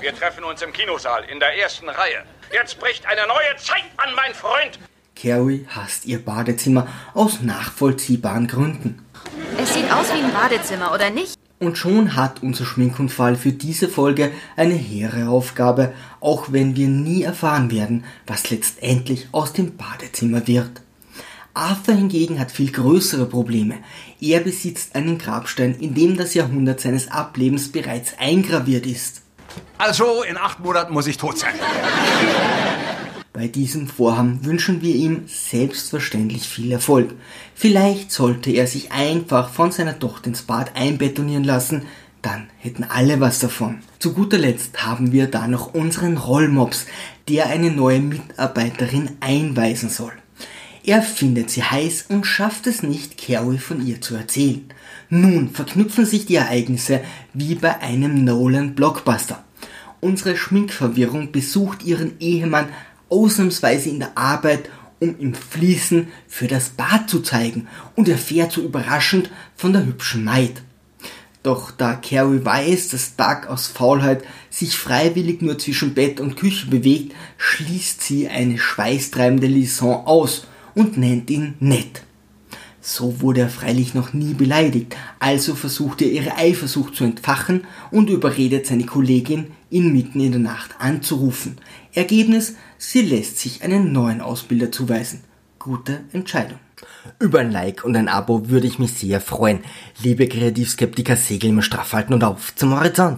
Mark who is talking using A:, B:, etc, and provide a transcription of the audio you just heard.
A: Wir treffen uns im Kinosaal in der ersten Reihe. Jetzt bricht eine neue Zeit an, mein Freund.
B: Carrie hasst ihr Badezimmer aus nachvollziehbaren Gründen.
C: Es sieht aus wie ein Badezimmer, oder nicht?
B: Und schon hat unser Schminkunfall für diese Folge eine hehre Aufgabe, auch wenn wir nie erfahren werden, was letztendlich aus dem Badezimmer wird. Arthur hingegen hat viel größere Probleme. Er besitzt einen Grabstein, in dem das Jahrhundert seines Ablebens bereits eingraviert ist.
A: Also, in acht Monaten muss ich tot sein.
B: Bei diesem Vorhaben wünschen wir ihm selbstverständlich viel Erfolg. Vielleicht sollte er sich einfach von seiner Tochter ins Bad einbetonieren lassen, dann hätten alle was davon. Zu guter Letzt haben wir da noch unseren Rollmops, der eine neue Mitarbeiterin einweisen soll. Er findet sie heiß und schafft es nicht, Carrie von ihr zu erzählen. Nun verknüpfen sich die Ereignisse wie bei einem Nolan-Blockbuster. Unsere Schminkverwirrung besucht ihren Ehemann ausnahmsweise in der Arbeit, um ihm Fließen für das Bad zu zeigen und erfährt so überraschend von der hübschen Maid. Doch da Carrie weiß, dass Doug aus Faulheit sich freiwillig nur zwischen Bett und Küche bewegt, schließt sie eine schweißtreibende Liaison aus und nennt ihn nett. So wurde er freilich noch nie beleidigt, also versucht er ihre Eifersucht zu entfachen und überredet seine Kollegin, ihn mitten in der Nacht anzurufen. Ergebnis, sie lässt sich einen neuen Ausbilder zuweisen. Gute Entscheidung. Über ein Like und ein Abo würde ich mich sehr freuen. Liebe Kreativskeptiker, segeln wir straff halten und auf zum Horizont.